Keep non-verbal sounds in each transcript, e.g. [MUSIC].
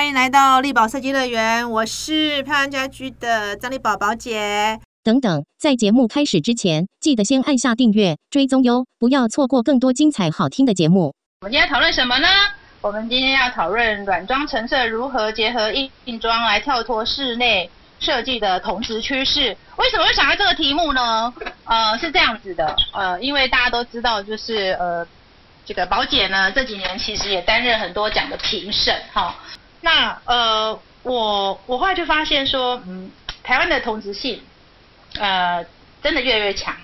欢迎来到力宝设计乐园，我是漂亮家居的张丽宝宝姐。等等，在节目开始之前，记得先按下订阅、追踪哟，不要错过更多精彩好听的节目。我们今天讨论什么呢？我们今天要讨论软装成色如何结合硬硬装来跳脱室内设计的同时趋势。为什么会想到这个题目呢？呃，是这样子的，呃，因为大家都知道，就是呃。这个宝姐呢，这几年其实也担任很多奖的评审，哈。那呃，我我后来就发现说，嗯，台湾的同质性，呃，真的越来越强。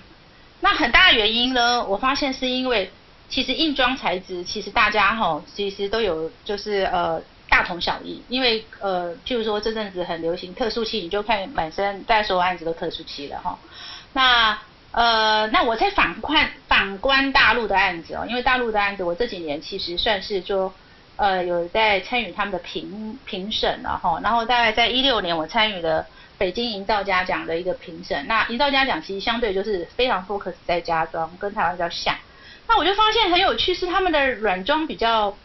那很大的原因呢，我发现是因为其实硬装材质，其实大家哈，其实都有就是呃大同小异。因为呃，譬如说这阵子很流行特殊漆，你就看满身大家所有案子都特殊漆了哈。那呃，那我在反观反观大陆的案子哦，因为大陆的案子，我这几年其实算是就呃有在参与他们的评评审了哈，然后大概在一六年我参与了北京营造家奖的一个评审，那营造家奖其实相对就是非常 focus 在家装，跟台湾比较像，那我就发现很有趣是他们的软装比较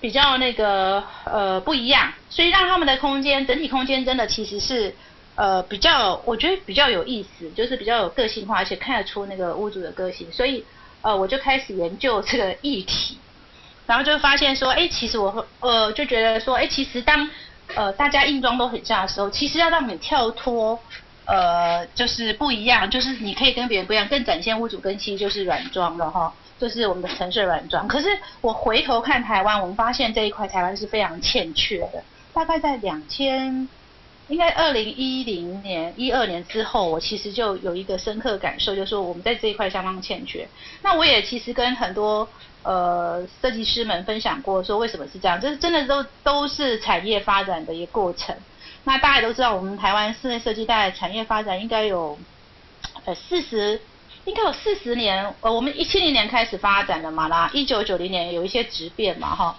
比较那个呃不一样，所以让他们的空间整体空间真的其实是。呃，比较我觉得比较有意思，就是比较有个性化，而且看得出那个屋主的个性，所以呃，我就开始研究这个议题，然后就发现说，哎，其实我呃就觉得说，哎，其实当呃大家硬装都很像的时候，其实要让你跳脱呃就是不一样，就是你可以跟别人不一样，更展现屋主跟其实就是软装的哈，就是我们的城市软装。可是我回头看台湾，我们发现这一块台湾是非常欠缺的，大概在两千。应该二零一零年、一二年之后，我其实就有一个深刻感受，就是说我们在这一块相当欠缺。那我也其实跟很多呃设计师们分享过，说为什么是这样，就是真的都都是产业发展的一个过程。那大家都知道，我们台湾室内设计带产业发展应该有呃四十，应该有四十年。呃，我们一七零年开始发展的嘛啦，一九九零年有一些质变嘛哈。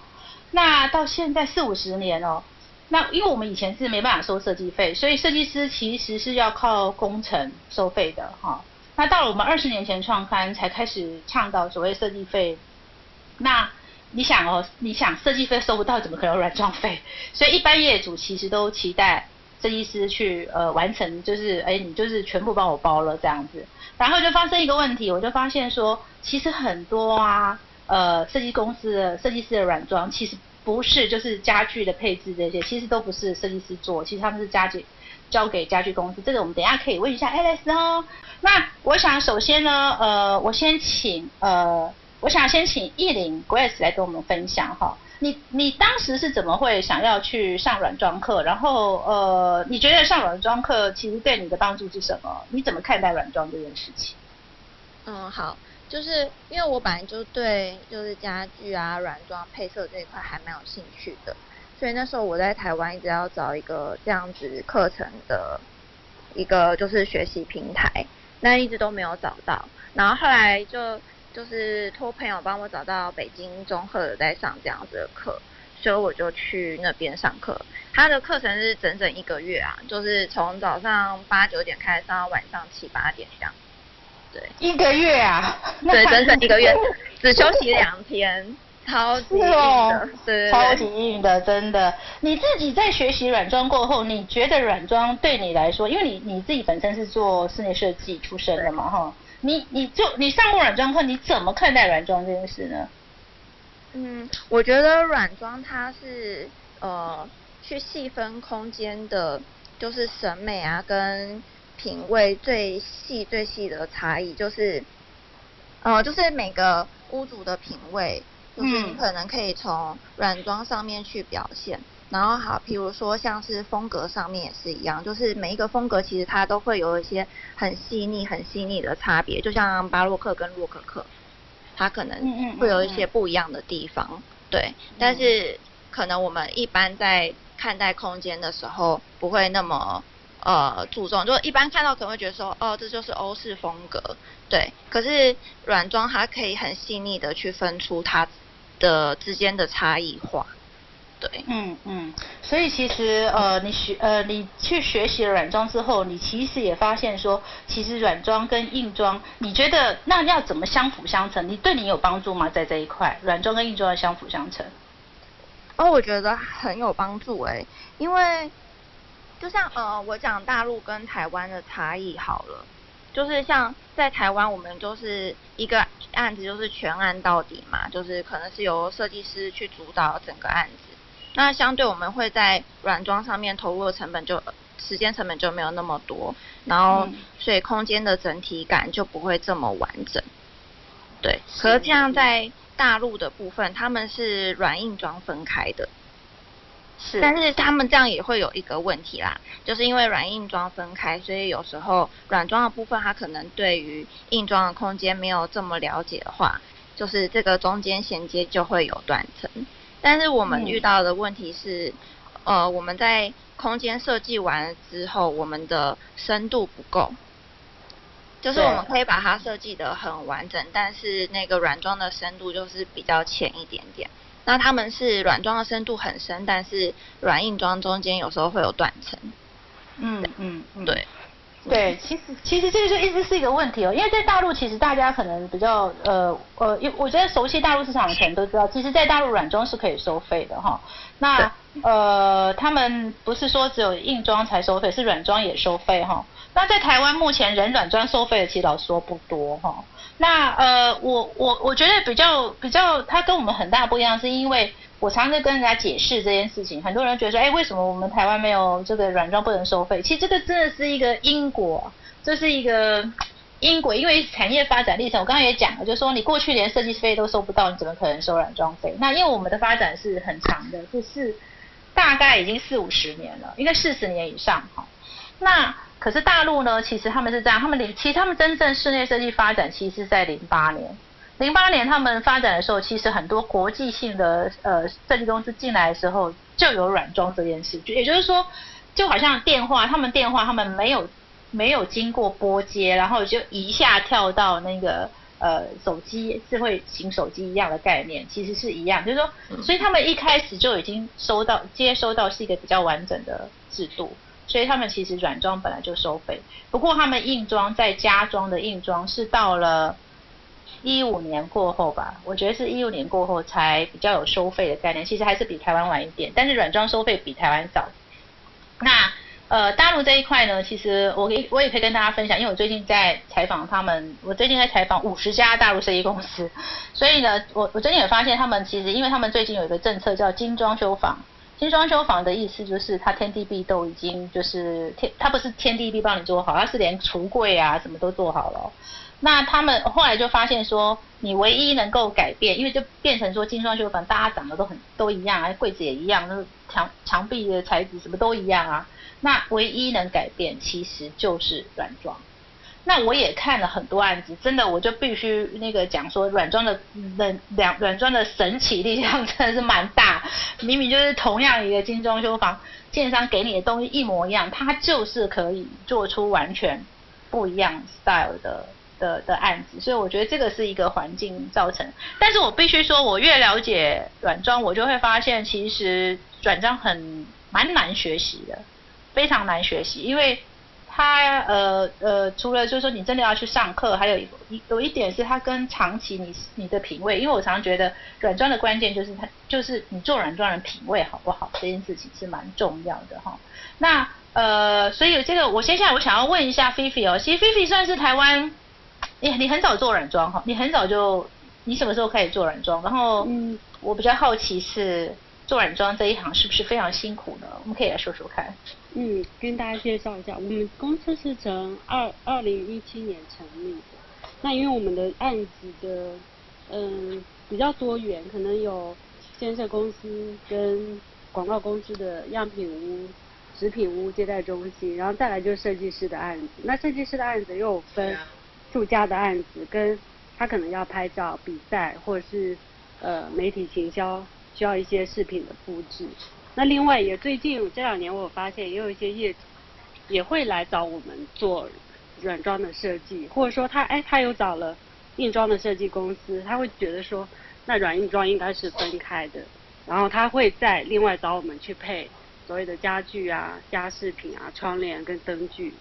那到现在四五十年哦。那因为我们以前是没办法收设计费，所以设计师其实是要靠工程收费的哈。那到了我们二十年前创刊才开始倡导所谓设计费。那你想哦，你想设计费收不到，怎么可能软装费？[LAUGHS] 所以一般业主其实都期待设计师去呃完成，就是哎你就是全部帮我包了这样子。然后就发生一个问题，我就发现说，其实很多啊呃设计公司的设计师的软装其实。不是，就是家具的配置这些，其实都不是设计师做，其实他们是家具交给家具公司。这个我们等一下可以问一下 Alice 哦。那我想首先呢，呃，我先请呃，我想先请艺林 Grace 来跟我们分享哈。你你当时是怎么会想要去上软装课？然后呃，你觉得上软装课其实对你的帮助是什么？你怎么看待软装这件事情？嗯，好。就是因为我本来就对就是家具啊软装配色这一块还蛮有兴趣的，所以那时候我在台湾一直要找一个这样子课程的一个就是学习平台，那一直都没有找到。然后后来就就是托朋友帮我找到北京中赫的在上这样子的课，所以我就去那边上课。他的课程是整整一个月啊，就是从早上八九点开始上到晚上七八点这样。对，一个月啊，对，整整一个月，[LAUGHS] 只休息两天，超级硬的，对，超级硬的，真的。你自己在学习软装过后，你觉得软装对你来说，因为你你自己本身是做室内设计出身的嘛，哈，你你就你上过软装课，你怎么看待软装这件事呢？嗯，我觉得软装它是呃，去细分空间的，就是审美啊，跟。品味最细最细的差异就是，呃，就是每个屋主的品味，就是你可能可以从软装上面去表现。然后好，比如说像是风格上面也是一样，就是每一个风格其实它都会有一些很细腻、很细腻的差别。就像巴洛克跟洛可可，它可能会有一些不一样的地方。对，但是可能我们一般在看待空间的时候，不会那么。呃，注重就一般看到可能会觉得说，哦，这就是欧式风格，对。可是软装它可以很细腻的去分出它的之间的差异化，对。嗯嗯，所以其实呃，你学呃，你去学习了软装之后，你其实也发现说，其实软装跟硬装，你觉得那要怎么相辅相成？你对你有帮助吗？在这一块，软装跟硬装要相辅相成？哦，我觉得很有帮助哎，因为就像呃，我讲大陆跟台湾的差异好了，就是像在台湾，我们就是一个案子就是全案到底嘛，就是可能是由设计师去主导整个案子，那相对我们会在软装上面投入的成本就时间成本就没有那么多，然后所以空间的整体感就不会这么完整。对，可是这样在大陆的部分，他们是软硬装分开的，是，但是他们这样也会有一个问题啦，就是因为软硬装分开，所以有时候软装的部分，它可能对于硬装的空间没有这么了解的话，就是这个中间衔接就会有断层。但是我们遇到的问题是，呃，我们在空间设计完之后，我们的深度不够。就是我们可以把它设计的很完整，但是那个软装的深度就是比较浅一点点。那他们是软装的深度很深，但是软硬装中间有时候会有断层。嗯嗯嗯，对。[LAUGHS] 其实其实这个就一直是一个问题哦，因为在大陆其实大家可能比较呃呃，因我觉得熟悉大陆市场的可能都知道，其实，在大陆软装是可以收费的哈。那呃，他们不是说只有硬装才收费，是软装也收费哈。那在台湾目前人软装收费的其实老实说不多哈。那呃，我我我觉得比较比较，它跟我们很大不一样，是因为我常常跟人家解释这件事情，很多人觉得说，哎，为什么我们台湾没有这个软装不能收费？其实这个真的是一个因果，这是一个因果，因为产业发展历程，我刚刚也讲了，就是说你过去连设计费都收不到，你怎么可能收软装费？那因为我们的发展是很长的，就是大概已经四五十年了，应该四十年以上哈。那可是大陆呢？其实他们是这样，他们零其实他们真正室内设计发展，其实是在零八年。零八年他们发展的时候，其实很多国际性的呃设计公司进来的时候，就有软装这件事。也就是说，就好像电话，他们电话他们没有没有经过拨接，然后就一下跳到那个呃手机智慧型手机一样的概念，其实是一样。就是说，所以他们一开始就已经收到接收到是一个比较完整的制度。所以他们其实软装本来就收费，不过他们硬装在家装的硬装是到了一五年过后吧，我觉得是一五年过后才比较有收费的概念，其实还是比台湾晚一点，但是软装收费比台湾早。那呃大陆这一块呢，其实我可我也可以跟大家分享，因为我最近在采访他们，我最近在采访五十家大陆设计公司，所以呢，我我最近也发现他们其实，因为他们最近有一个政策叫精装修房。精装修房的意思就是，它天地壁都已经就是天，它不是天地壁帮你做好，它是连橱柜啊什么都做好了。那他们后来就发现说，你唯一能够改变，因为就变成说精装修房大家长得都很都一样啊，柜子也一样，那墙墙壁的材质什么都一样啊。那唯一能改变其实就是软装。那我也看了很多案子，真的我就必须那个讲说软装的冷两软装的神奇力量真的是蛮大，明明就是同样一个精装修房，建商给你的东西一模一样，它就是可以做出完全不一样 style 的的的案子，所以我觉得这个是一个环境造成。但是我必须说，我越了解软装，我就会发现其实软装很蛮难学习的，非常难学习，因为。它呃呃，除了就是说你真的要去上课，还有一有一点是它跟长期你你的品味，因为我常常觉得软装的关键就是它就是你做软装人品味好不好这件事情是蛮重要的哈。那呃，所以这个我接下来我想要问一下菲菲哦，其实菲菲算是台湾，你你很早做软装哈，你很早就你什么时候开始做软装？然后嗯，我比较好奇是。做软装这一行是不是非常辛苦呢？我们可以来说说看。嗯，跟大家介绍一下，我们公司是从二二零一七年成立的。那因为我们的案子的嗯比较多元，可能有建设公司跟广告公司的样品屋、食品屋、接待中心，然后再来就是设计师的案子。那设计师的案子又有分住家的案子，跟他可能要拍照、比赛或者是呃媒体行销。需要一些饰品的布置，那另外也最近这两年我发现，也有一些业主也会来找我们做软装的设计，或者说他哎他有找了硬装的设计公司，他会觉得说那软硬装应该是分开的，然后他会再另外找我们去配所谓的家具啊、家饰品啊、窗帘跟灯具。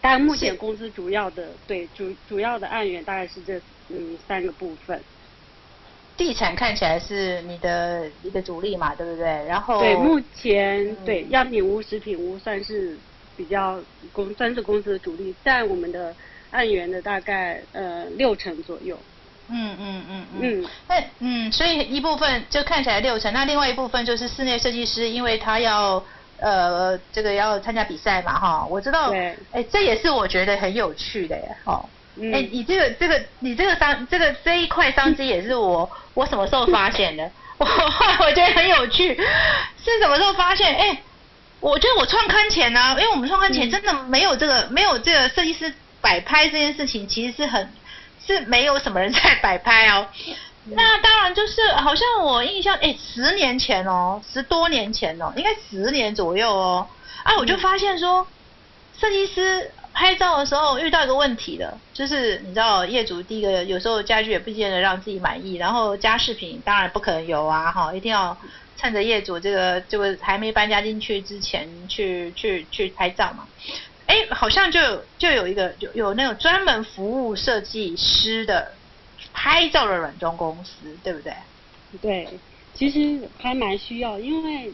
但目前公司主要的对主主要的案源大概是这嗯三个部分。地产看起来是你的一个主力嘛，对不对？然后对，目前、嗯对样品屋、食品屋算是比较公算是公司的主力，占我们的案源的大概呃六成左右。嗯嗯嗯嗯。嗯，那嗯，所以一部分就看起来六成，那另外一部分就是室内设计师，因为他要呃这个要参加比赛嘛哈，我知道，对哎，这也是我觉得很有趣的耶，哦。嗯哎、你这个这个你这个商这个这一块商机也是我我什么时候发现的？[LAUGHS] 我我觉得很有趣，是什么时候发现？哎、我觉得我创刊前呢、因为我们创刊前嗯真的没有这个、没有这个设计师摆拍这件事情，其实是很是没有什么人在摆拍哦。那当然就是好像我印象，哎，十年前哦，十多年前哦，应该十年左右哦。啊，我就发现说，设计师拍照的时候遇到一个问题的，就是你知道业主第一个有时候家具也不见得让自己满意，然后家饰品当然不可能有啊，哈，一定要趁着业主这个这个还没搬家进去之前去去去拍照嘛。哎，好像就有就有一个有有那种专门服务设计师的拍照的软装公司，对不对？对，其实还蛮需要，因为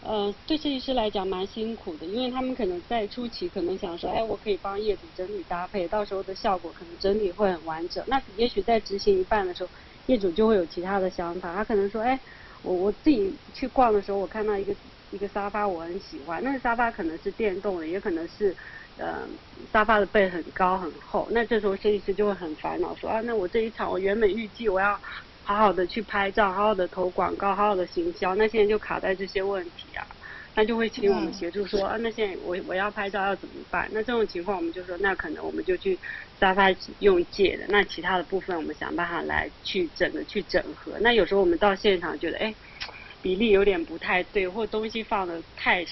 呃，对设计师来讲蛮辛苦的，因为他们可能在初期可能想说，哎，我可以帮业主整理搭配，到时候的效果可能整理会很完整。那也许在执行一半的时候，业主就会有其他的想法，他可能说，哎，我我自己去逛的时候，我看到一个一个沙发我很喜欢，那个沙发可能是电动的，也可能是呃沙发的背很高很厚，那这时候设计师就会很烦恼，说啊，那我这一场我原本预计我要好好的去拍照，好好的投广告，好好的行销，那现在就卡在这些问题啊，那就会请我们协助说、啊，那现在我我要拍照要怎么办？那这种情况我们就说，那可能我们就去沙发用借的，那其他的部分我们想办法来去整个去整合。那有时候我们到现场觉得，哎，比例有点不太对，或东西放的太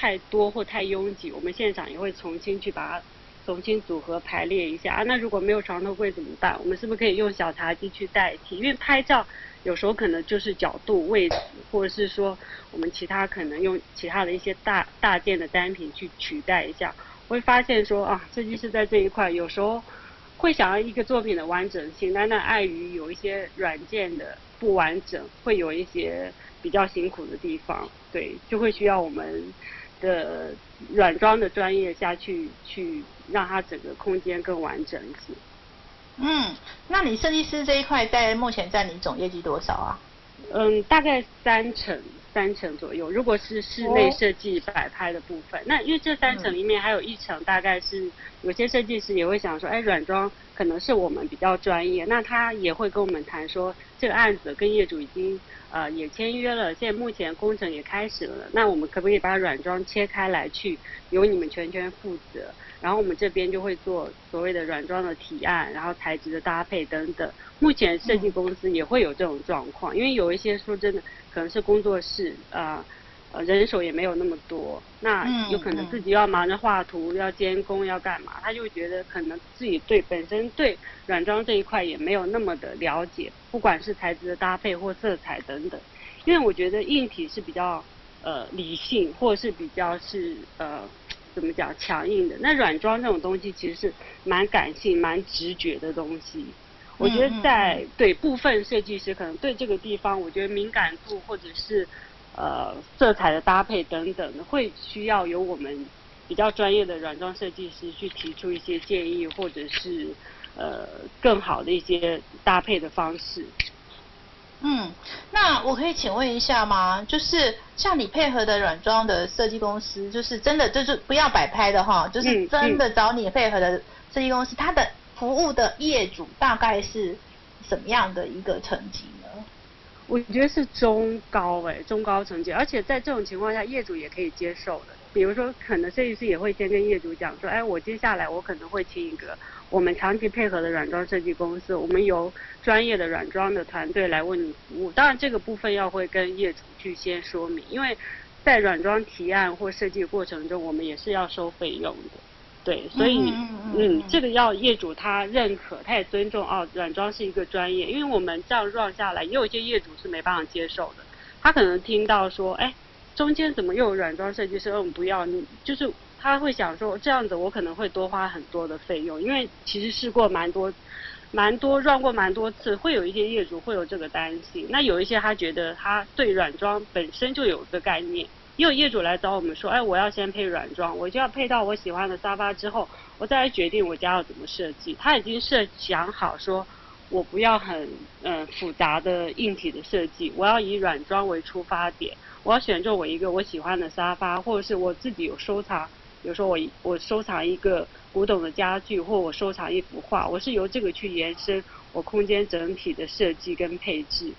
太多或太拥挤，我们现场也会重新去把它重新组合排列一下啊。那如果没有床头柜怎么办？我们是不是可以用小茶几去代替？因为拍照有时候可能就是角度、位置，或者是说我们其他可能用其他的一些大大件的单品去取代一下，会发现说啊，设计师在这一块有时候会想要一个作品的完整性，但那碍于有一些软件的不完整，会有一些比较辛苦的地方，对，就会需要我们的软装的专业下去去让它整个空间更完整一些。嗯，那你设计师这一块在目前占你总业绩多少啊？嗯，大概三成三成左右。如果是室内哦设计摆拍的部分，那因为这三成里面还有一成，大概是有些设计师也会想说，哎，软装可能是我们比较专业，那他也会跟我们谈说，这个案子跟业主已经呃也签约了，现在目前工程也开始了，那我们可不可以把软装切开来去由你们全权负责？然后我们这边就会做所谓的软装的提案，然后材质的搭配等等。目前设计公司也会有这种状况，因为有一些说真的，可能是工作室啊。呃，人手也没有那么多，那嗯有可能嗯自己要忙着画图、要监工、要干嘛，他就觉得可能自己对本身对软装这一块也没有那么的了解，不管是材质的搭配或色彩等等。因为我觉得硬体是比较呃理性，或是比较是呃怎么讲强硬的。那软装这种东西其实是蛮感性、蛮直觉的东西。我觉得在嗯对部分设计师可能对这个地方，我觉得敏感度或者是呃色彩的搭配等等，会需要由我们比较专业的软装设计师去提出一些建议，或者是呃更好的一些搭配的方式。嗯，那我可以请问一下吗？就是像你配合的软装的设计公司，就是真的就是不要摆拍的哈，就是真的找你配合的设计公司，它的服务的业主大概是什么样的一个层级？我觉得是中高哎、中高层级，而且在这种情况下，业主也可以接受的。比如说，可能设计师也会先跟业主讲说，哎，我接下来我可能会请一个我们长期配合的。软装设计公司，我们由专业的。软装的。团队来为你服务。当然，这个部分要会跟业主去先说明，因为在软装提案或设计过程中，我们也是要收费用的。对，所以嗯这个要业主他认可，他也尊重哦，软装是一个专业，因为我们这样 run 下来，也有一些业主是没办法接受的，他可能听到说，哎，中间怎么又有软装设计师？我们，不要，你就是他会想说这样子，我可能会多花很多的费用，因为其实试过蛮多蛮多 run 过蛮多次，会有一些业主会有这个担心。那有一些他觉得他对软装本身就有个概念，也有业主来找我们说，哎，我要先配软装，我就要配到我喜欢的沙发之后，我再来决定我家要怎么设计。他已经设想好说，我不要很嗯复杂的硬体的设计，我要以软装为出发点，我要选中我一个我喜欢的沙发，或者是我自己有收藏，比如说我我收藏一个。古董的家具，或我收藏一幅画，我是由这个去延伸我空间整体的设计跟配置。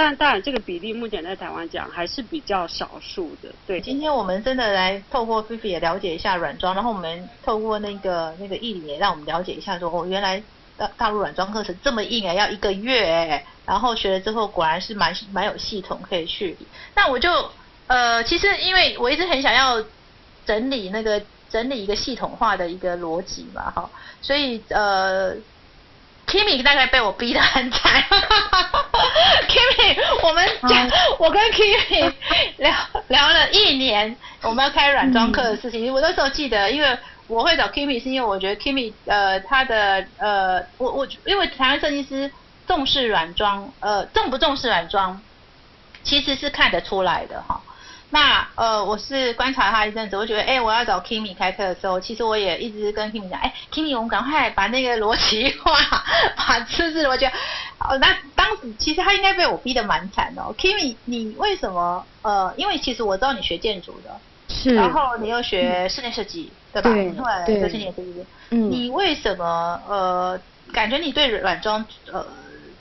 但当然，这个比例目前在台湾讲还是比较少数的。对，今天我们真的来透过菲菲也了解一下软装，然后我们透过那个那个艺理也让我们了解一下，说哦，原来大大陆软装课程这么硬哎，要一个月哎，然后学了之后果然是蛮蛮有系统可以去。那我就呃，其实因为我一直很想要整理那个。整理一个系统化的一个逻辑嘛，哈，所以呃，Kimi 大概被我逼得很惨，[LAUGHS] Kimi，我们讲，我跟 Kimi [LAUGHS] 聊聊了一年，我们要开软装课的事情，我那时候记得，因为我会找 Kimi 是因为我觉得 Kimi 呃他的呃我我因为台湾设计师重视软装，呃重不重视软装，其实是看得出来的哈。那呃，我是观察他一阵子，我觉得，哎，我要找 Kimi 开课的时候，其实我也一直跟 Kimi 讲，哎，Kimi，我们赶快把那个逻辑化，把知识逻辑。哦，那当时其实他应该被我逼得蛮惨的。Kimi，你为什么？呃，因为其实我知道你学建筑的，是，然后你又学室内设计，对吧？对，对，室内设计。嗯。你为什么？呃，感觉你对软装，呃，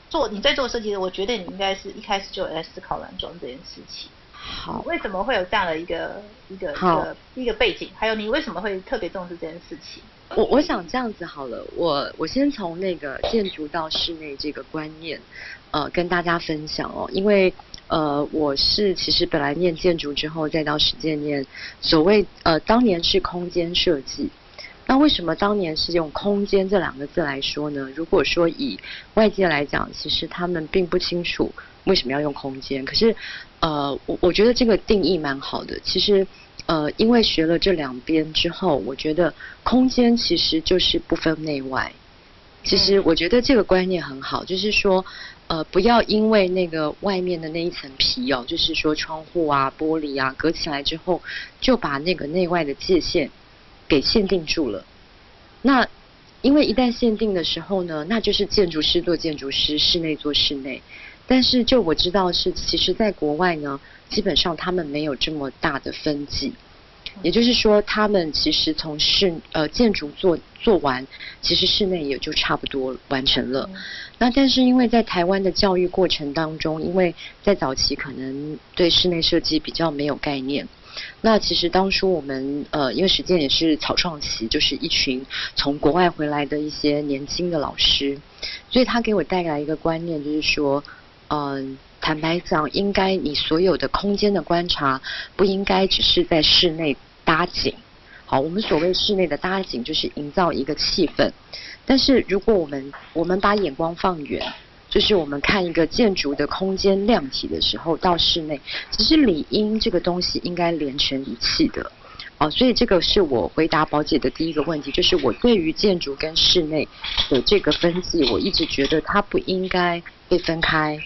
做你在做设计的，我觉得你应该是一开始就有在思考软装这件事情。好，为什么会有这样的一个一个一个一个背景？还有你为什么会特别重视这件事情？我我想这样子好了，我我先从那个建筑到室内这个观念，呃，跟大家分享哦。因为呃，我是其实本来念建筑之后，再到实践念所谓呃，当年是空间设计。那为什么当年是用空间这两个字来说呢？如果说以外界来讲，其实他们并不清楚为什么要用空间。可是，呃，我我觉得这个定义蛮好的。其实，呃，因为学了这两边之后，我觉得空间其实就是不分内外。其实我觉得这个观念很好，就是说，呃，不要因为那个外面的那一层皮哦，就是说窗户啊、玻璃啊隔起来之后，就把那个内外的界限。给限定住了，那因为一旦限定的时候呢，那就是建筑师做建筑师，室内做室内。但是就我知道是，其实在国外呢，基本上他们没有这么大的分级，也就是说，他们其实从室呃建筑做做完，其实室内也就差不多完成了。那但是因为在台湾的教育过程当中，因为在早期可能对室内设计比较没有概念。那其实当初我们呃，因为实践也是草创期，就是一群从国外回来的一些年轻的老师，所以他给我带来一个观念，就是说，嗯，坦白讲，应该你所有的空间的观察，不应该只是在室内搭景。好，我们所谓室内的搭景，就是营造一个气氛。但是如果我们我们把眼光放远。就是我们看一个建筑的空间量体的时候，到室内，其实理应这个东西应该连成一气的，哦，所以这个是我回答宝姐的第一个问题，就是我对于建筑跟室内的这个分际，我一直觉得它不应该被分开。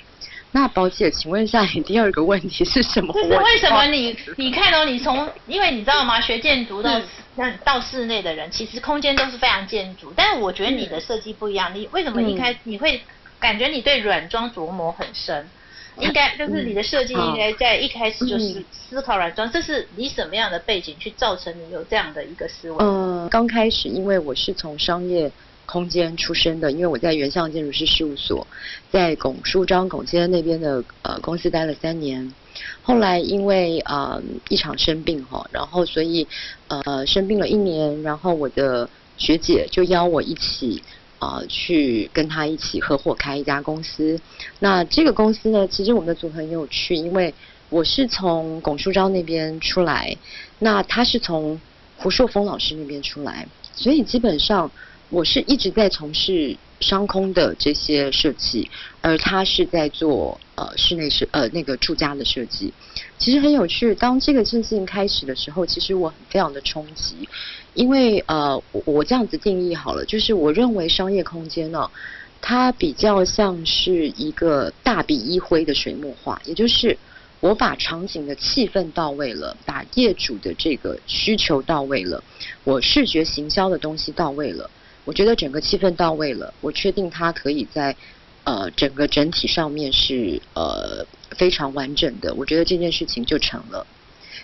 那宝姐，请问一下，你第二个问题是什么？就是为什么你你看到你从，因为你知道吗？学建筑到那到室内的人，其实空间都是非常建筑，但是我觉得你的设计不一样，你为什么一开你会？感觉你对软装琢磨很深，应该就是你的设计应该在一开始就是思考软装，这是你什么样的背景去造成你有这样的一个思维？嗯，刚开始因为我是从商业空间出身的，因为我在原相建筑师事务所，在拱书章拱先生那边的呃公司待了三年，后来因为呃一场生病哈，然后所以呃生病了一年，然后我的学姐就邀我一起。啊，去跟他一起合伙开一家公司。那这个公司呢，其实我们的组合很有趣，因为我是从龚书昭那边出来，那他是从胡硕峰老师那边出来，所以基本上我是一直在从事商空的这些设计，而他是在做呃室内设呃那个住家的设计。其实很有趣，当这个事情开始的时候，其实我很非常的冲击。因为呃，我我这样子定义好了，就是我认为商业空间呢，它比较像是一个大笔一挥的水墨画，也就是我把场景的气氛到位了，把业主的这个需求到位了，我视觉行销的东西到位了，我觉得整个气氛到位了，我确定它可以在呃整个整体上面是呃非常完整的，我觉得这件事情就成了。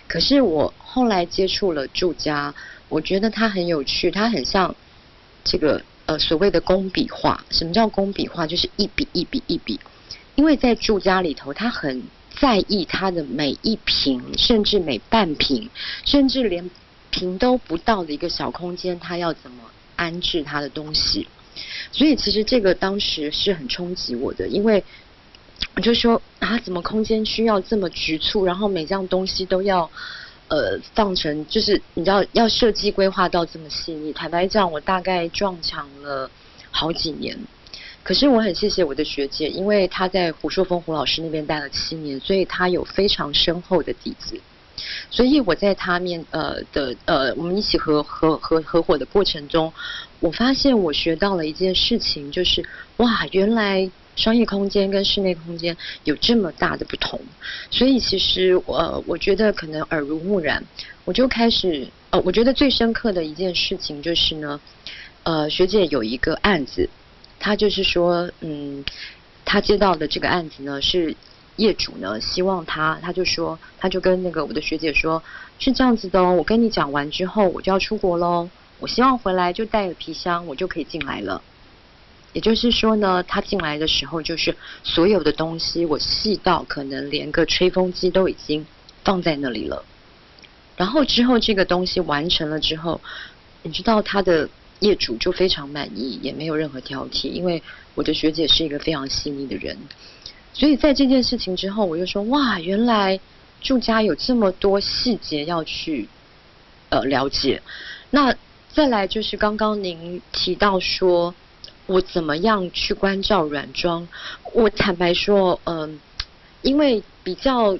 可是我后来接触了住家，我觉得它很有趣，它很像这个。呃，所谓的工笔画，什么叫工笔画？就是一笔一笔一笔。因为在住家里头，他很在意他的每一平，甚至每半平，甚至连平都不到的一个小空间，他要怎么安置他的东西。所以其实这个当时是很冲击我的，因为我 [TSK] 就说啊，怎么空间需要这么局促，然后每样东西都要。呃，放成就是你知道要设计规划到这么细腻。坦白讲，我大概撞墙了好几年。可是我很谢谢我的学姐，因为她在胡硕峰胡老师那边待了七年，所以她有非常深厚的底子。所以我在他面呃的呃我们一起合合合合伙的过程中，我发现我学到了一件事情，就是哇，原来。商业空间跟室内空间有这么大的不同，所以其实我我觉得可能耳濡目染，我就开始呃，我觉得最深刻的一件事情就是呢，呃，学姐有一个案子，她就是说，嗯，她接到的这个案子呢是业主呢希望她，她就说，她就跟那个我的学姐说，是这样子的哦，我跟你讲完之后我就要出国喽，我希望回来就带了皮箱，我就可以进来了。也就是说呢，他进来的时候，就是所有的东西我细到可能连个吹风机都已经放在那里了。然后之后这个东西完成了之后，你知道他的业主就非常满意，也没有任何挑剔，因为我的学姐是一个非常细腻的人。所以在这件事情之后，我就说哇，原来住家有这么多细节要去呃了解。那再来就是刚刚您提到说。我怎么样去关照软装？我坦白说，嗯，因为比较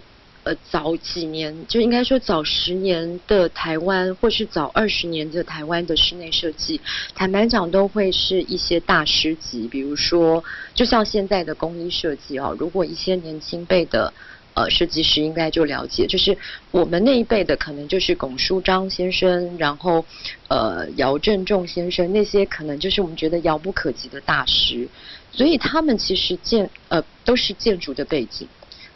呃早几年，就应该说早十年的台湾，或是早二十年的台湾的室内设计，坦白讲都会是一些大师级，比如说，就像现在的工艺设计哦，如果一些年轻辈的。呃，设计师应该就了解，就是我们那一辈的可能就是龚书章先生，然后呃姚振仲先生那些可能就是我们觉得遥不可及的大师，所以他们其实建呃都是建筑的背景，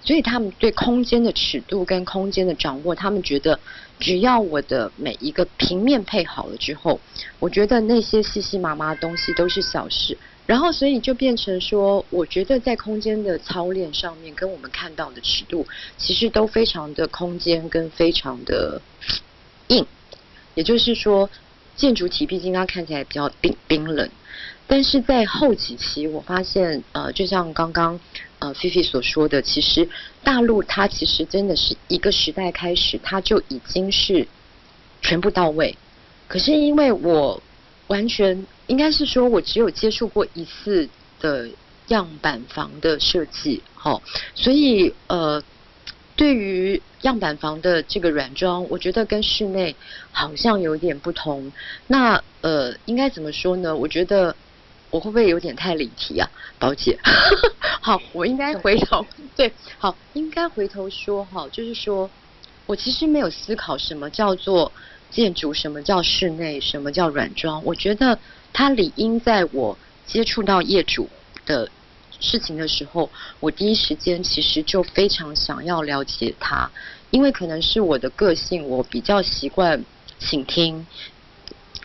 所以他们对空间的尺度跟空间的掌握，他们觉得只要我的每一个平面配好了之后，我觉得那些细细麻麻的东西都是小事。然后，所以就变成说，我觉得在空间的操练上面，跟我们看到的尺度，其实都非常的空间跟非常的硬。也就是说，建筑体毕竟它看起来比较冰冰冷，但是在后几期，我发现，呃，就像刚刚呃菲菲所说的，其实大陆它其实真的是一个时代开始，它就已经是全部到位。可是因为我。完全应该是说，我只有接触过一次的样板房的设计，好，所以呃，对于样板房的这个软装，我觉得跟室内好像有点不同。那呃，应该怎么说呢？我觉得我会不会有点太离题啊，宝姐？[LAUGHS] 好，我应该回头 [LAUGHS] 对，好，应该回头说哈，就是说我其实没有思考什么叫做。建筑什么叫室内？什么叫软装？我觉得它理应在我接触到业主的事情的时候，我第一时间其实就非常想要了解它，因为可能是我的个性，我比较习惯倾听，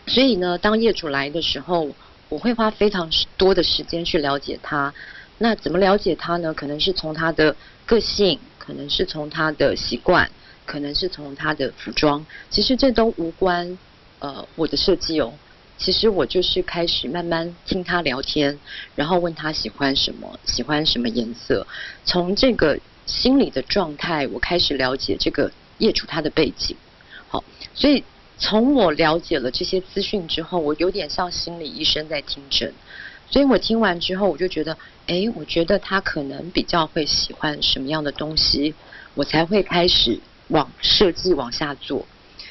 所以呢，当业主来的时候，我会花非常多的时间去了解他。那怎么了解他呢？可能是从他的个性，可能是从他的习惯。可能是从他的服装，其实这都无关呃我的设计哦。其实我就是开始慢慢听他聊天，然后问他喜欢什么，喜欢什么颜色。从这个心理的状态，我开始了解这个业主他的背景。好，所以从我了解了这些资讯之后，我有点像心理医生在听诊。所以我听完之后，我就觉得，哎，我觉得他可能比较会喜欢什么样的东西，我才会开始。往设计往下做，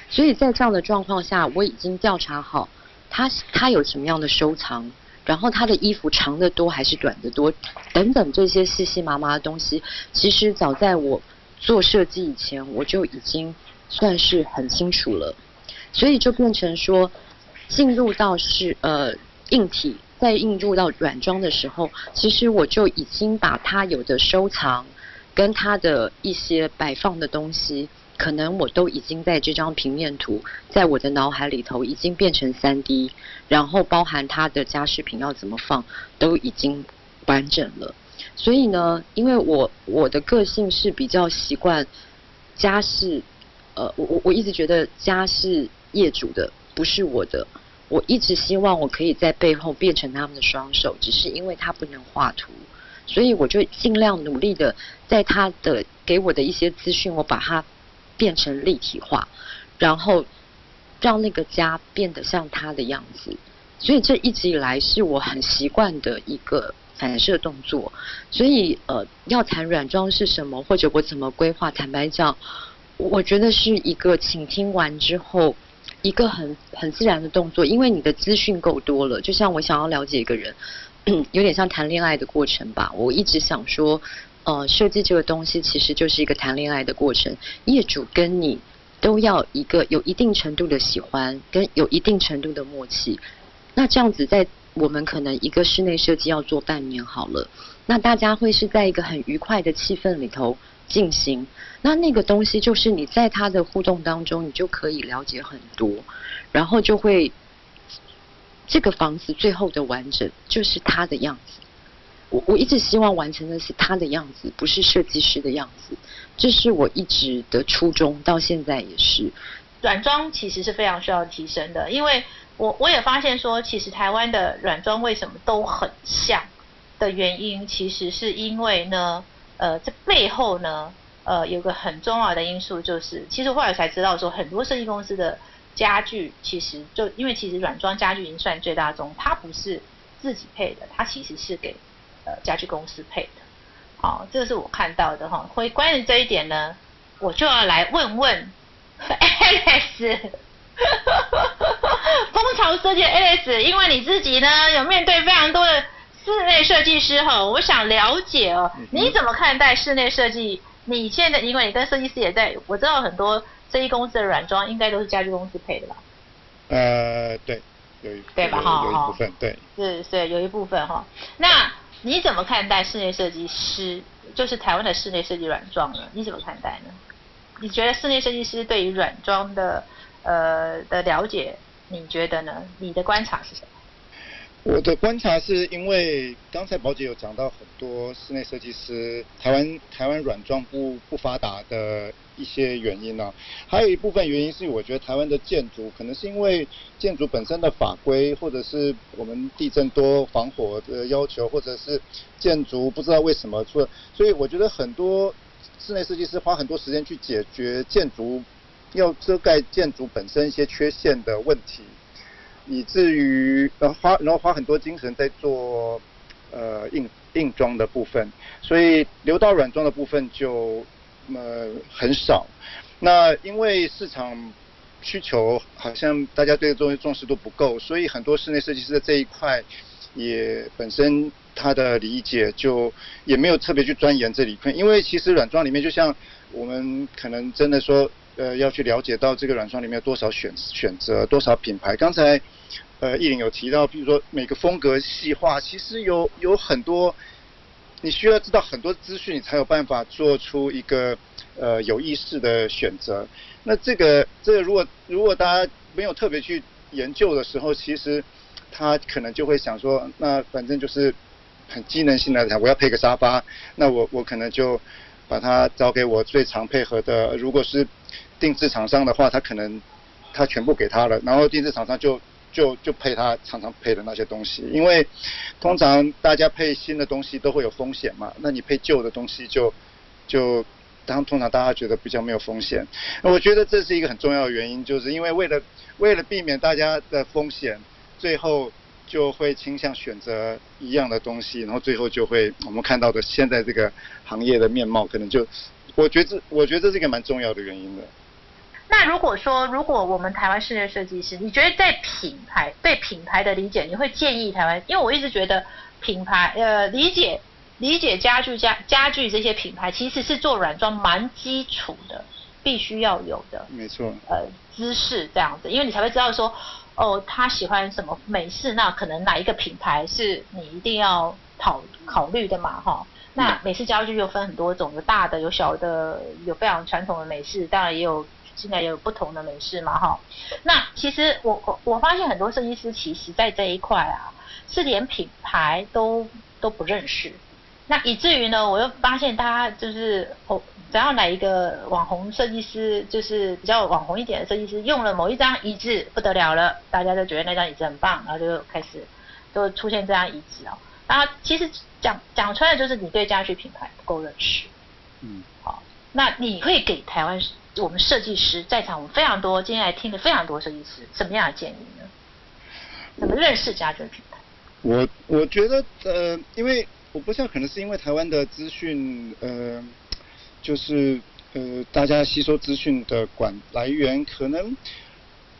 所以在这样的状况下，我已经调查好他他有什么样的收藏，然后他的衣服长的多还是短的多，等等这些细细麻麻的东西，其实早在我做设计以前，我就已经算是很清楚了。所以就变成说，进入到是呃硬体，再进入到软装的时候，其实我就已经把它有的收藏跟它的一些摆放的东西。可能我都已经在这张平面图，在我的脑海里头已经变成三 D，然后包含它的家饰品要怎么放，都已经完整了。所以呢，因为我我的个性是比较习惯家饰，呃，我我我一直觉得家是业主的，不是我的。我一直希望我可以在背后变成他们的双手，只是因为他不能画图，所以我就尽量努力的在他的给我的一些资讯，我把它。变成立体化，然后让那个家变得像他的样子，所以这一直以来是我很习惯的一个反射动作。所以呃，要谈软装是什么，或者我怎么规划，坦白讲，我觉得是一个倾听完之后一个很很自然的动作，因为你的资讯够多了。就像我想要了解一个人，[CLEARS THROAT] 有点像谈恋爱的过程吧。我一直想说。呃，设计这个东西其实就是一个谈恋爱的过程，业主跟你都要一个有一定程度的喜欢，跟有一定程度的默契。那这样子，在我们可能一个室内设计要做半年好了，那大家会是在一个很愉快的气氛里头进行。那那个东西就是你在他的互动当中，你就可以了解很多，然后就会这个房子最后的完整就是他的样子。我我一直希望完成的是他的样子，不是设计师的样子。这是我一直的初衷，到现在也是。软装其实是非常需要提升的，因为我我也发现说，其实台湾的软装为什么都很像的原因，其实是因为呢，呃，这背后呢，呃，有个很重要的因素就是，其实后来才知道说，很多设计公司的家具其实就因为其实软装家具已经算最大宗，它不是自己配的，它其实是给。呃，家具公司配的，好，这个是我看到的哈。会关于这一点呢，我就要来问问 [LAUGHS] Alex，[LAUGHS] 蜂巢设计 Alex，因为你自己呢有面对非常多的室内设计师哈，我想了解哦，你怎么看待室内设计？你现在因为你跟设计师也在，我知道很多设计公司的软装应该都是家具公司配的吧？呃，对，有一对吧？哈，有一部分对，是是有一部分哈，那。你怎么看待室内设计师，就是台湾的室内设计软装呢？你怎么看待呢？你觉得室内设计师对于软装的呃的了解，你觉得呢？你的观察是什么？我的观察是因为刚才宝姐有讲到很多室内设计师，台湾台湾软装不不发达的一些原因呢，还有一部分原因是我觉得台湾的建筑可能是因为建筑本身的法规，或者是我们地震多防火的要求，或者是建筑不知道为什么出，所以我觉得很多室内设计师花很多时间去解决建筑要遮盖建筑本身一些缺陷的问题。以至于呃花然后花很多精神在做呃硬硬装的部分，所以留到软装的部分就呃很少。那因为市场需求好像大家对这东西重视度不够，所以很多室内设计师在这一块也本身他的理解就也没有特别去钻研这里面。因为其实软装里面就像我们可能真的说呃要去了解到这个软装里面有多少选选择多少品牌，刚才。呃，艺林有提到，比如说每个风格细化，其实有有很多，你需要知道很多资讯，你才有办法做出一个呃有意识的选择。那这个这个如果如果大家没有特别去研究的时候，其实他可能就会想说，那反正就是很机能性的，我要配个沙发，那我我可能就把它找给我最常配合的。如果是定制厂商的话，他可能他全部给他了，然后定制厂商就。就就配他常常配的那些东西，因为通常大家配新的东西都会有风险嘛，那你配旧的东西就就当通常大家觉得比较没有风险。我觉得这是一个很重要的原因，就是因为为了为了避免大家的风险，最后就会倾向选择一样的东西，然后最后就会我们看到的现在这个行业的面貌，可能就我觉得这我觉得这是一个蛮重要的原因的。那如果说，如果我们台湾室内设计师，你觉得在品牌对品牌的理解，你会建议台湾？因为我一直觉得品牌呃理解理解家具家家具这些品牌，其实是做软装蛮基础的，必须要有的。没错。呃，知识这样子，因为你才会知道说，哦，他喜欢什么美式，那可能哪一个品牌是你一定要考考虑的嘛，哈。那美式家具又分很多种，有大的，有小的，有非常传统的美式，当然也有。现在也有不同的美式嘛，哈。那其实我我我发现很多设计师其实在这一块啊，是连品牌都都不认识。那以至于呢，我又发现大家就是哦，只要哪一个网红设计师，就是比较网红一点的设计师，用了某一张椅子不得了了，大家都觉得那张椅子很棒，然后就开始就出现这张椅子哦。然后其实讲讲出来就是你对家具品牌不够认识。嗯。好，那你会给台湾？我们设计师在场，我们非常多，今天来听的非常多设计师，什么样的建议呢？怎么认识家具品牌？我我觉得呃，因为我不知道，可能是因为台湾的资讯呃，就是呃，大家吸收资讯的管来源，可能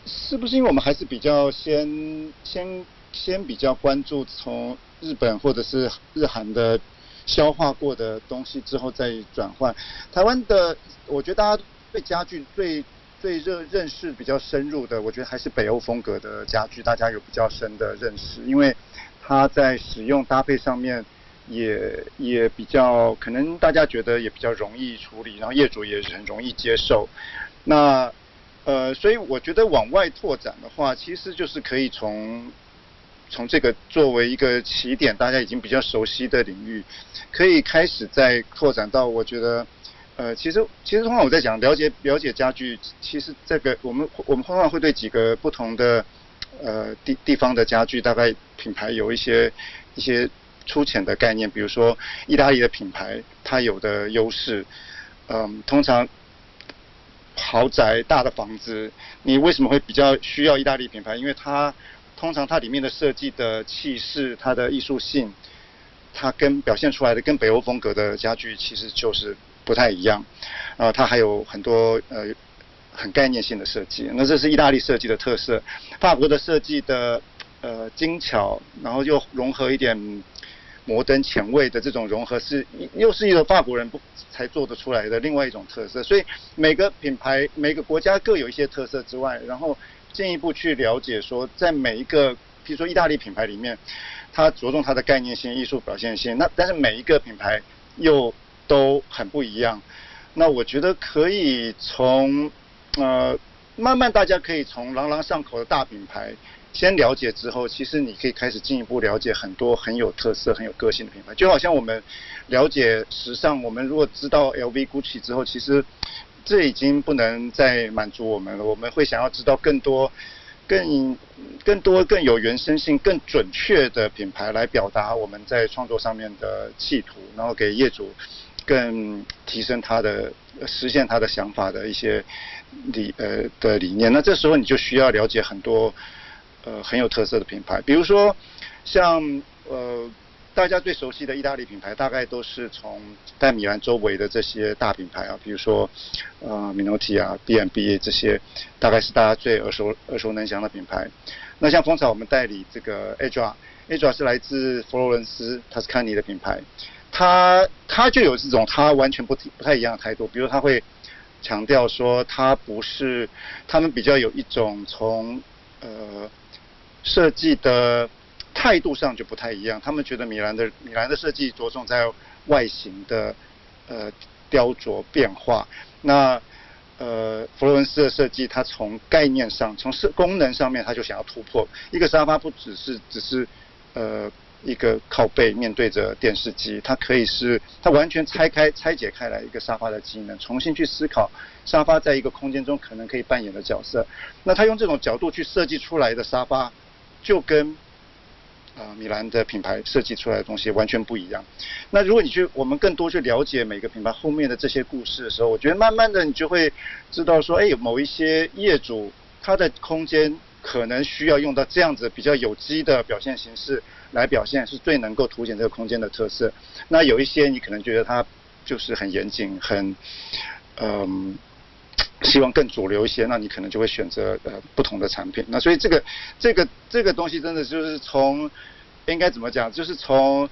是不是因为我们还是比较先先先比较关注从日本或者是日韩的消化过的东西之后再转换台湾的，我觉得大家。家具最最热认识比较深入的，我觉得还是北欧风格的家具，大家有比较深的认识，因为它在使用搭配上面也也比较可能大家觉得也比较容易处理，然后业主也很容易接受。那呃，所以我觉得往外拓展的话，其实就是可以从从这个作为一个起点，大家已经比较熟悉的领域，可以开始再拓展到我觉得。呃，其实其实通常我在讲了解了解家具，其实这个我们我们通常会对几个不同的呃地地方的家具大概品牌有一些一些粗浅的概念，比如说意大利的品牌它有的优势，嗯，通常豪宅大的房子，你为什么会比较需要意大利品牌？因为它通常它里面的设计的气势、它的艺术性，它跟表现出来的跟北欧风格的家具其实就是。不太一样，然后它还有很多呃很概念性的设计，那这是意大利设计的特色。法国的设计的呃精巧，然后又融合一点摩登前卫的这种融合，是又是一个法国人不才做得出来的另外一种特色。所以每个品牌每个国家各有一些特色之外，然后进一步去了解说，在每一个比如说意大利品牌里面，它着重它的概念性、艺术表现性，那但是每一个品牌又都很不一样，那我觉得可以从呃慢慢大家可以从朗朗上口的大品牌先了解之后，其实你可以开始进一步了解很多很有特色、很有个性的品牌。就好像我们了解时尚，我们如果知道 LV、GUCCI 之后，其实这已经不能再满足我们了。我们会想要知道更多、更更多、更有原生性、更准确的品牌来表达我们在创作上面的企图，然后给业主。更提升他的实现他的想法的一些理呃的理念，那这时候你就需要了解很多呃很有特色的品牌，比如说像呃大家最熟悉的意大利品牌，大概都是从在米兰周围的这些大品牌啊，比如说呃米诺提啊、B M B A 这些，大概是大家最耳熟耳熟能详的品牌。那像蜂巢我们代理这个 Adra，Adra 是来自佛罗伦斯，它是康尼的品牌。他他就有这种他完全不不太一样的态度，比如他会强调说他不是他们比较有一种从呃设计的态度上就不太一样，他们觉得米兰的米兰的设计着重在外形的呃雕琢变化，那呃佛罗伦斯的设计它从概念上从设功能上面他就想要突破，一个沙发不只是只是呃。一个靠背面对着电视机，它可以是它完全拆开拆解开来一个沙发的机能，重新去思考沙发在一个空间中可能可以扮演的角色。那他用这种角度去设计出来的沙发，就跟啊米兰的品牌设计出来的东西完全不一样。那如果你去我们更多去了解每个品牌后面的这些故事的时候，我觉得慢慢的你就会知道说，哎，某一些业主他的空间可能需要用到这样子比较有机的表现形式。来表现是最能够凸显这个空间的特色。那有一些你可能觉得它就是很严谨、很嗯希望更主流一些，那你可能就会选择呃不同的产品。那所以这个这个这个东西真的就是从应该怎么讲，就是从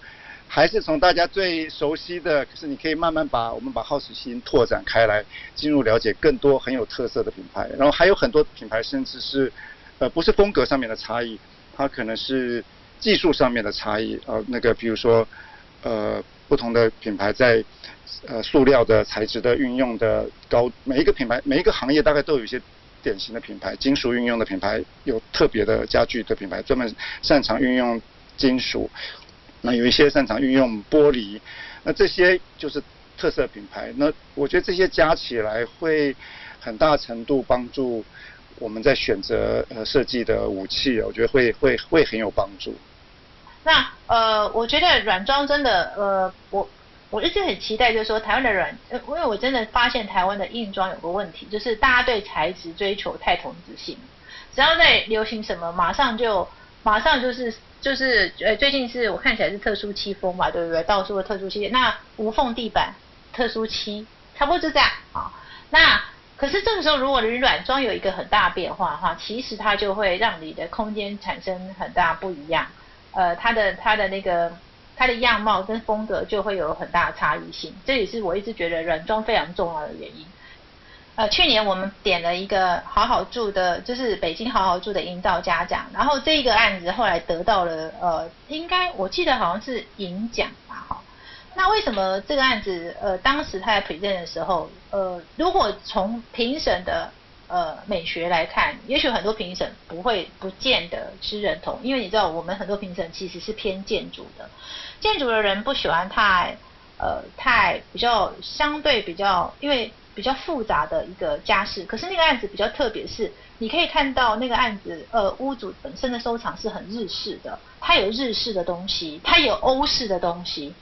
还是从大家最熟悉的，可是你可以慢慢把我们把好奇心拓展开来，进入了解更多很有特色的品牌，然后还有很多品牌甚至是呃不是风格上面的差异，它可能是技术上面的差异，呃那个比如说呃不同的品牌在呃塑料的材质的运用的高，每一个品牌每一个行业大概都有一些典型的品牌，金属运用的品牌有特别的家具的品牌，专门擅长运用金属。那有一些擅长运用玻璃，那这些就是特色品牌。那我觉得这些加起来会很大程度帮助我们在选择呃设计的武器，我觉得会会会很有帮助。那呃，我觉得软装真的呃，我我一直很期待，就是说台湾的软，呃，因为我真的发现台湾的硬装有个问题，就是大家对材质追求太同质性，只要在流行什么，马上就马上就是就是呃，最近是我看起来是特殊漆风嘛，对不对？到处的特殊漆，那无缝地板特殊漆，差不多就这样啊。那可是这个时候，如果你软装有一个很大变化的话，其实它就会让你的空间产生很大不一样。呃，它的它的那个它的样貌跟风格就会有很大的差异性，这也是我一直觉得软装非常重要的原因。呃，去年我们点了一个好好住的，就是北京好好住的营造家奖，然后这个案子后来得到了呃，应该我记得好像是银奖，那为什么这个案子呃，当时他在陪证的时候，呃，如果从评审的呃，美学来看，也许很多评审不会不见得是认同，因为你知道，我们很多评审其实是偏建筑的，建筑的人不喜欢太呃太比较相对比较，因为比较复杂的一个家饰。可是那个案子比较特别，是你可以看到那个案子，呃，屋主本身的收藏是很日式的，它有日式的东西，它有欧式的东西，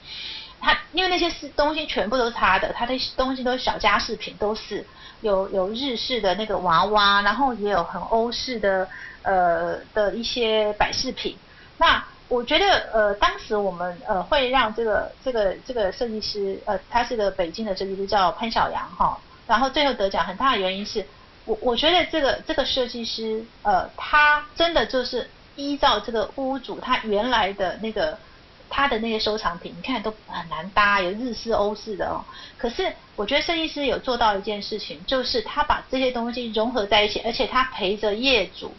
他因为那些是东西全部都是他的，他的东西都是小家饰品，都是。有有日式的那个娃娃，然后也有很欧式的呃的一些摆饰品。那我觉得呃当时我们呃会让这个这个这个设计师呃他是个北京的设计师叫潘晓阳哈，然后最后得奖很大的原因是我我觉得这个这个设计师呃他真的就是依照这个屋主他原来的那个。他的那些收藏品，你看都很难搭，有日式、欧式的哦。可是我觉得设计师有做到一件事情，就是他把这些东西融合在一起，而且他陪着业主，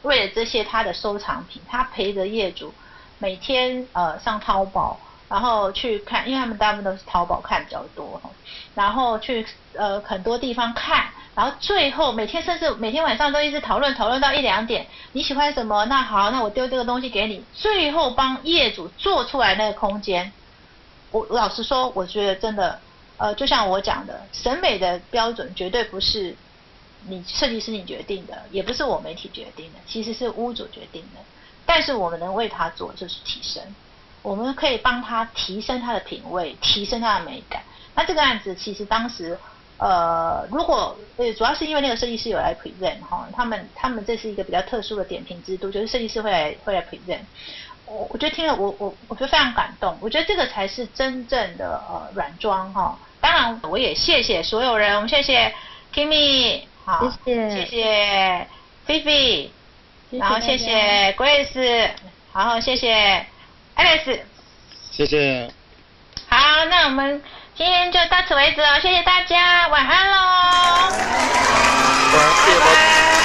为了这些他的收藏品，他陪着业主每天呃上淘宝。然后去看，因为他们大部分都是淘宝看比较多哈，然后去呃很多地方看，然后最后每天甚至每天晚上都一直讨论讨论到一两点，你喜欢什么？那好，那我丢这个东西给你，最后帮业主做出来那个空间。我老实说，我觉得真的，呃，就像我讲的，审美的标准绝对不是你设计师你决定的，也不是我媒体决定的，其实是屋主决定的。但是我们能为他做就是提升。我们可以帮他提升他的品味，提升他的美感。那这个案子其实当时，呃，如果呃，主要是因为那个设计师有来 present 哈，他们他们这是一个比较特殊的点评制度，就是设计师会来会来 present。我我觉得听了我我我觉得非常感动，我觉得这个才是真正的呃软装哈。当然我也谢谢所有人，我们谢谢 Kimi，好，谢谢谢谢菲菲，然后谢谢 Grace，然后谢谢。Alice，谢谢。好，那我们今天就到此为止哦，谢谢大家，晚安喽。拜拜，